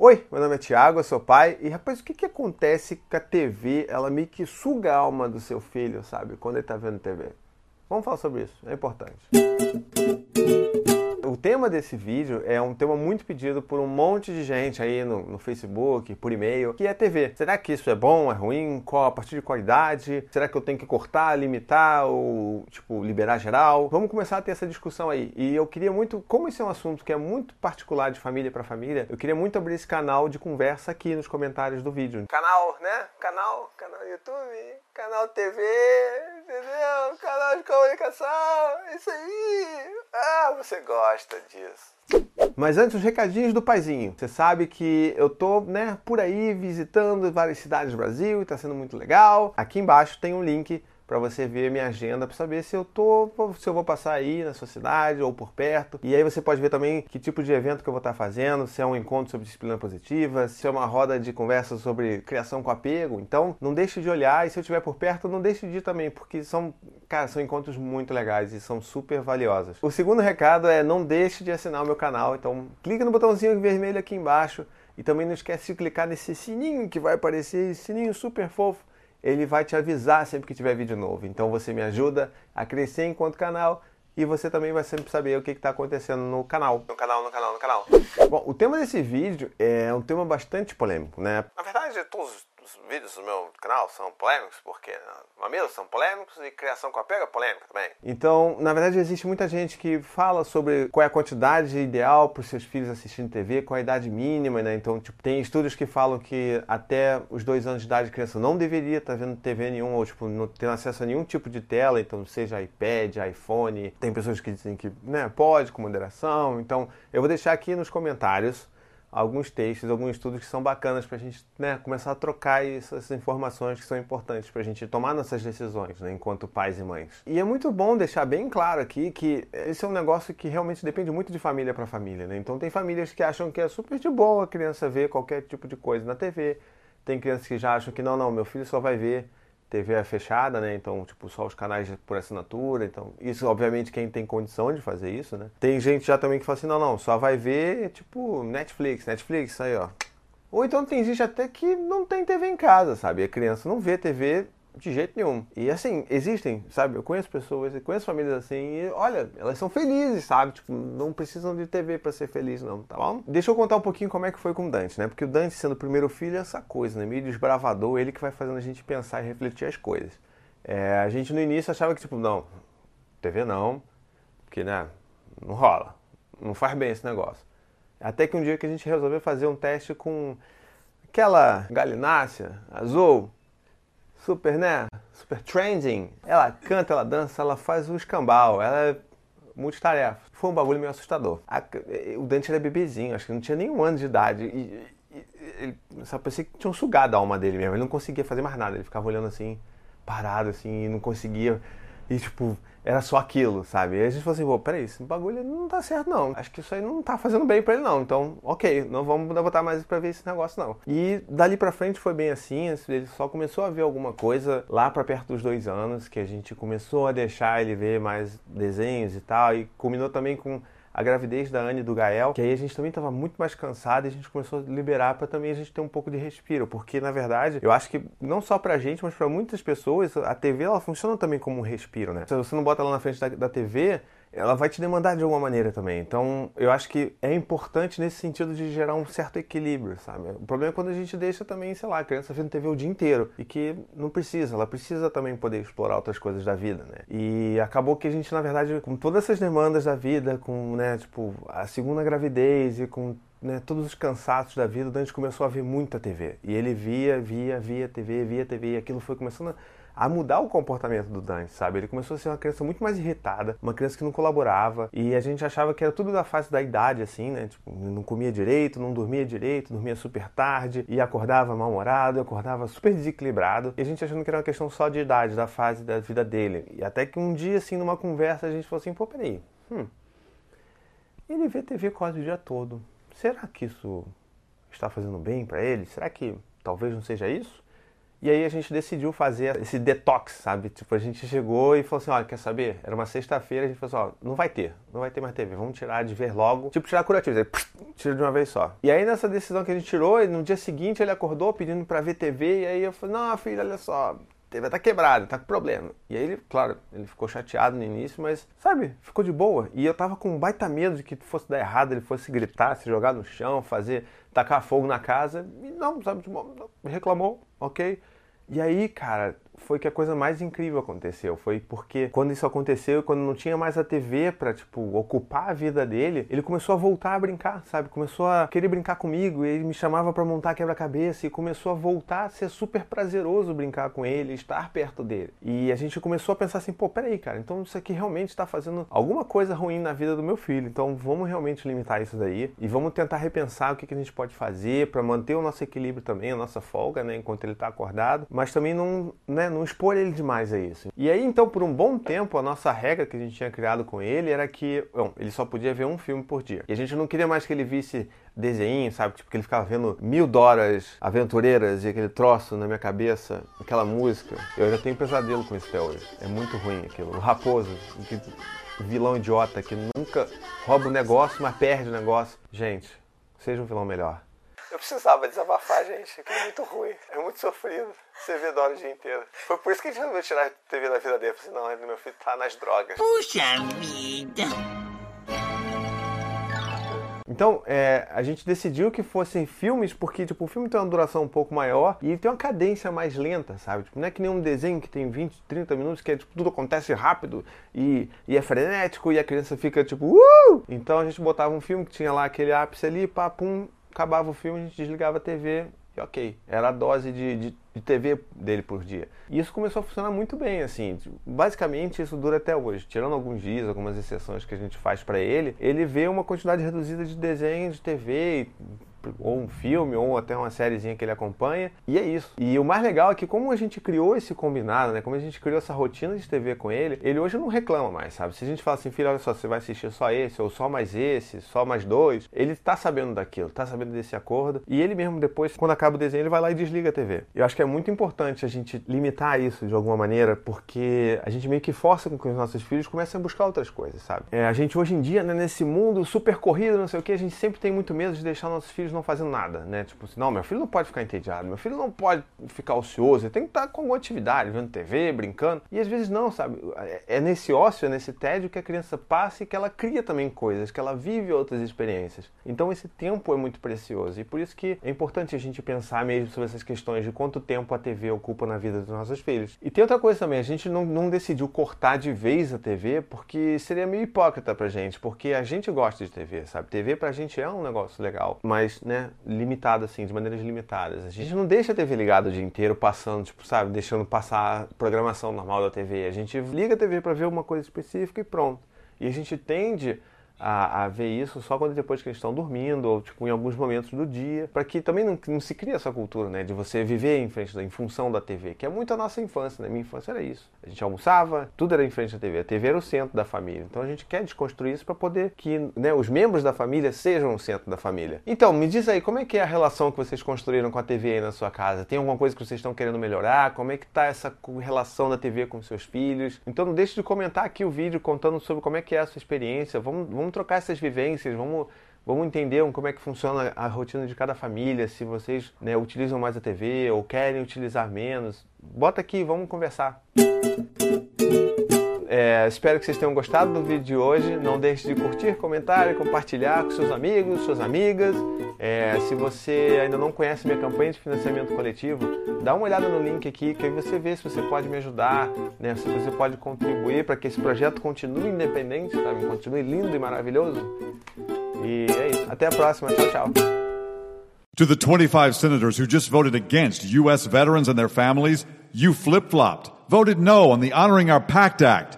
Oi, meu nome é Thiago, eu sou pai. E rapaz, o que, que acontece com a TV? Ela meio que suga a alma do seu filho, sabe? Quando ele tá vendo TV. Vamos falar sobre isso, é importante o tema desse vídeo é um tema muito pedido por um monte de gente aí no, no Facebook, por e-mail, que é TV. Será que isso é bom, é ruim? Qual, a partir de qual idade? Será que eu tenho que cortar, limitar ou, tipo, liberar geral? Vamos começar a ter essa discussão aí. E eu queria muito, como esse é um assunto que é muito particular de família para família, eu queria muito abrir esse canal de conversa aqui nos comentários do vídeo. Canal, né? Canal, canal YouTube, canal TV, comunicação, isso aí. Ah, você gosta disso. Mas antes, os recadinhos do paizinho. Você sabe que eu tô, né, por aí visitando várias cidades do Brasil e tá sendo muito legal. Aqui embaixo tem um link para você ver minha agenda para saber se eu tô, se eu vou passar aí na sua cidade ou por perto. E aí você pode ver também que tipo de evento que eu vou estar fazendo, se é um encontro sobre disciplina positiva, se é uma roda de conversa sobre criação com apego. Então, não deixe de olhar e se eu estiver por perto, não deixe de ir também, porque são, cara, são encontros muito legais e são super valiosos. O segundo recado é não deixe de assinar o meu canal, então clica no botãozinho vermelho aqui embaixo e também não esquece de clicar nesse sininho que vai aparecer, esse sininho super fofo ele vai te avisar sempre que tiver vídeo novo. Então você me ajuda a crescer enquanto canal e você também vai sempre saber o que está acontecendo no canal. No canal, no canal, no canal. Bom, o tema desse vídeo é um tema bastante polêmico, né? Na verdade, todos os vídeos do meu canal são polêmicos, porque mamilos são polêmicos e criação com apego é polêmica também. Então, na verdade, existe muita gente que fala sobre qual é a quantidade ideal para os seus filhos assistindo TV, qual é a idade mínima, né? Então, tipo, tem estudos que falam que até os dois anos de idade a criança não deveria estar tá vendo TV nenhum, ou tipo, não ter acesso a nenhum tipo de tela, então seja iPad, iPhone. Tem pessoas que dizem que né, pode, com moderação. Então, eu vou deixar aqui nos comentários alguns textos, alguns estudos que são bacanas para a gente né, começar a trocar essas informações que são importantes para a gente tomar nossas decisões né, enquanto pais e mães. E é muito bom deixar bem claro aqui que esse é um negócio que realmente depende muito de família para família. Né? Então tem famílias que acham que é super de boa a criança ver qualquer tipo de coisa na TV, tem crianças que já acham que não, não, meu filho só vai ver TV é fechada, né? Então, tipo, só os canais por assinatura. Então, isso, obviamente, quem tem condição de fazer isso, né? Tem gente já também que fala assim, não, não, só vai ver, tipo, Netflix, Netflix, aí, ó. Ou então tem gente até que não tem TV em casa, sabe? A criança não vê TV de jeito nenhum. E assim, existem, sabe? Eu conheço pessoas, eu conheço famílias assim, e olha, elas são felizes, sabe? Tipo, não precisam de TV para ser feliz, não, tá bom? Deixa eu contar um pouquinho como é que foi com o Dante, né? Porque o Dante, sendo o primeiro filho, é essa coisa, né? Meio desbravador, ele que vai fazendo a gente pensar e refletir as coisas. É, a gente no início achava que, tipo, não, TV não, porque, né, não rola, não faz bem esse negócio. Até que um dia que a gente resolveu fazer um teste com aquela galinácea azul, super, né? Super trending. Ela canta, ela dança, ela faz o escambau, ela é multitarefa. Foi um bagulho meio assustador. A, o Dante era bebezinho, acho que não tinha nenhum ano de idade. E, e ele, só parecia que tinham sugado a alma dele mesmo. Ele não conseguia fazer mais nada. Ele ficava olhando assim, parado assim, e não conseguia. E tipo, era só aquilo, sabe? E a gente falou assim, pô, peraí, esse bagulho não tá certo não. Acho que isso aí não tá fazendo bem para ele não. Então, ok, não vamos botar mais pra ver esse negócio não. E dali pra frente foi bem assim, ele só começou a ver alguma coisa lá pra perto dos dois anos, que a gente começou a deixar ele ver mais desenhos e tal, e culminou também com a gravidez da Anne e do Gael, que aí a gente também estava muito mais cansado e a gente começou a liberar para também a gente ter um pouco de respiro, porque na verdade, eu acho que não só pra gente, mas para muitas pessoas, a TV ela funciona também como um respiro, né? Se você não bota ela na frente da, da TV, ela vai te demandar de alguma maneira também. Então, eu acho que é importante nesse sentido de gerar um certo equilíbrio, sabe? O problema é quando a gente deixa também, sei lá, a criança vendo TV o dia inteiro e que não precisa, ela precisa também poder explorar outras coisas da vida, né? E acabou que a gente, na verdade, com todas essas demandas da vida, com, né, tipo, a segunda gravidez e com né, todos os cansaços da vida, o Dante começou a ver muita TV. E ele via, via, via TV, via TV, e aquilo foi começando a a mudar o comportamento do Dante, sabe? Ele começou a ser uma criança muito mais irritada, uma criança que não colaborava, e a gente achava que era tudo da fase da idade, assim, né? Tipo, não comia direito, não dormia direito, dormia super tarde, e acordava mal-humorado, acordava super desequilibrado, e a gente achando que era uma questão só de idade, da fase da vida dele. E até que um dia, assim, numa conversa, a gente falou assim, pô, peraí, hum, ele vê TV quase o dia todo. Será que isso está fazendo bem para ele? Será que talvez não seja isso? E aí a gente decidiu fazer esse detox, sabe? Tipo, a gente chegou e falou assim, olha, quer saber? Era uma sexta-feira, a gente falou assim, ó, não vai ter, não vai ter mais TV, vamos tirar de ver logo. Tipo, tirar curativo, aí, tira de uma vez só. E aí nessa decisão que a gente tirou, no dia seguinte ele acordou pedindo para ver TV, e aí eu falei, não, filho, olha só, TV tá quebrada, tá com problema. E aí ele, claro, ele ficou chateado no início, mas, sabe, ficou de boa. E eu tava com um baita medo de que fosse dar errado, ele fosse gritar, se jogar no chão, fazer, tacar fogo na casa. E não, sabe, reclamou, ok. E aí, cara, foi que a coisa mais incrível aconteceu. Foi porque quando isso aconteceu, quando não tinha mais a TV para tipo ocupar a vida dele, ele começou a voltar a brincar, sabe? Começou a querer brincar comigo, e ele me chamava para montar quebra-cabeça e começou a voltar a ser super prazeroso brincar com ele, estar perto dele. E a gente começou a pensar assim, pô, peraí, cara, então isso aqui realmente está fazendo alguma coisa ruim na vida do meu filho. Então vamos realmente limitar isso daí e vamos tentar repensar o que, que a gente pode fazer para manter o nosso equilíbrio também, a nossa folga, né, enquanto ele está acordado, mas também não, né, não expor ele demais a isso. E aí, então, por um bom tempo, a nossa regra que a gente tinha criado com ele era que bom, ele só podia ver um filme por dia. E a gente não queria mais que ele visse desenho, sabe? Tipo, que ele ficava vendo mil dólares aventureiras e aquele troço na minha cabeça, aquela música. Eu ainda tenho pesadelo com isso até hoje. É muito ruim aquilo. O Raposo, que vilão idiota que nunca rouba o negócio, mas perde o negócio. Gente, seja um vilão melhor. Eu precisava desabafar, gente. Aquilo é muito ruim. É muito sofrido. Você vê Dora o dia inteiro. Foi por isso que a gente resolveu tirar a TV da vida dele. Eu falei, não, meu filho tá nas drogas. Puxa vida! Então, é, a gente decidiu que fossem filmes porque, tipo, o filme tem uma duração um pouco maior e tem uma cadência mais lenta, sabe? Tipo, não é que nem um desenho que tem 20, 30 minutos, que é, tipo, tudo acontece rápido e, e é frenético e a criança fica, tipo, uh! Então a gente botava um filme que tinha lá aquele ápice ali, pá, pum, acabava o filme, a gente desligava a TV e ok. Era a dose de, de, de, TV dele por dia. E isso começou a funcionar muito bem, assim. Basicamente, isso dura até hoje. Tirando alguns dias, algumas exceções que a gente faz para ele, ele vê uma quantidade reduzida de desenhos de TV, ou um filme, ou até uma sériezinha que ele acompanha, e é isso. E o mais legal é que como a gente criou esse combinado, né, como a gente criou essa rotina de TV com ele, ele hoje não reclama mais, sabe? Se a gente fala assim, filho, olha só, você vai assistir só esse, ou só mais esse, só mais dois, ele tá sabendo daquilo, tá sabendo desse acordo, e ele mesmo depois, quando acaba o desenho, ele vai lá e desliga a TV. Eu acho que é muito importante a gente limitar isso de alguma maneira, porque a gente meio que força com que os nossos filhos comecem a buscar outras coisas, sabe? É, a gente hoje em dia, né, nesse mundo super corrido, não sei o que, a gente sempre tem muito medo de deixar nossos filhos não fazendo nada, né? Tipo assim, não, meu filho não pode ficar entediado, meu filho não pode ficar ocioso, ele tem que estar com alguma atividade, vendo TV, brincando. E às vezes não, sabe? É, é nesse ócio, é nesse tédio que a criança passa e que ela cria também coisas, que ela vive outras experiências. Então esse tempo é muito precioso e por isso que é importante a gente pensar mesmo sobre essas questões de quanto tempo a TV ocupa na vida dos nossos filhos. E tem outra coisa também, a gente não, não decidiu cortar de vez a TV porque seria meio hipócrita pra gente, porque a gente gosta de TV, sabe? TV pra gente é um negócio legal, mas, né, limitado assim, de maneiras limitadas. A gente não deixa a TV ligada o dia inteiro passando, tipo, sabe, deixando passar a programação normal da TV. A gente liga a TV para ver uma coisa específica e pronto. E a gente tende a, a, ver isso só quando depois que eles estão dormindo ou tipo em alguns momentos do dia, para que também não, não, se crie essa cultura, né, de você viver em frente em função da TV, que é muito a nossa infância, né? Minha infância era isso. A gente almoçava, tudo era em frente da TV. A TV era o centro da família. Então a gente quer desconstruir isso para poder que, né, os membros da família sejam o centro da família. Então, me diz aí, como é que é a relação que vocês construíram com a TV aí na sua casa? Tem alguma coisa que vocês estão querendo melhorar? Como é que tá essa relação da TV com seus filhos? Então não deixe de comentar aqui o vídeo contando sobre como é que é a sua experiência. Vamos, vamos trocar essas vivências, vamos, vamos entender como é que funciona a rotina de cada família, se vocês né, utilizam mais a TV ou querem utilizar menos. Bota aqui, vamos conversar. É, espero que vocês tenham gostado do vídeo de hoje. Não deixe de curtir, comentar e compartilhar com seus amigos, suas amigas. É, se você ainda não conhece minha campanha de financiamento coletivo, dá uma olhada no link aqui que aí você vê se você pode me ajudar, né? se você pode contribuir para que esse projeto continue independente, sabe? continue lindo e maravilhoso. E é isso. Até a próxima. Tchau, tchau. To the 25 senators who just voted against U.S. veterans and their families, you flip flopped, voted no on the Honoring Our Pact Act.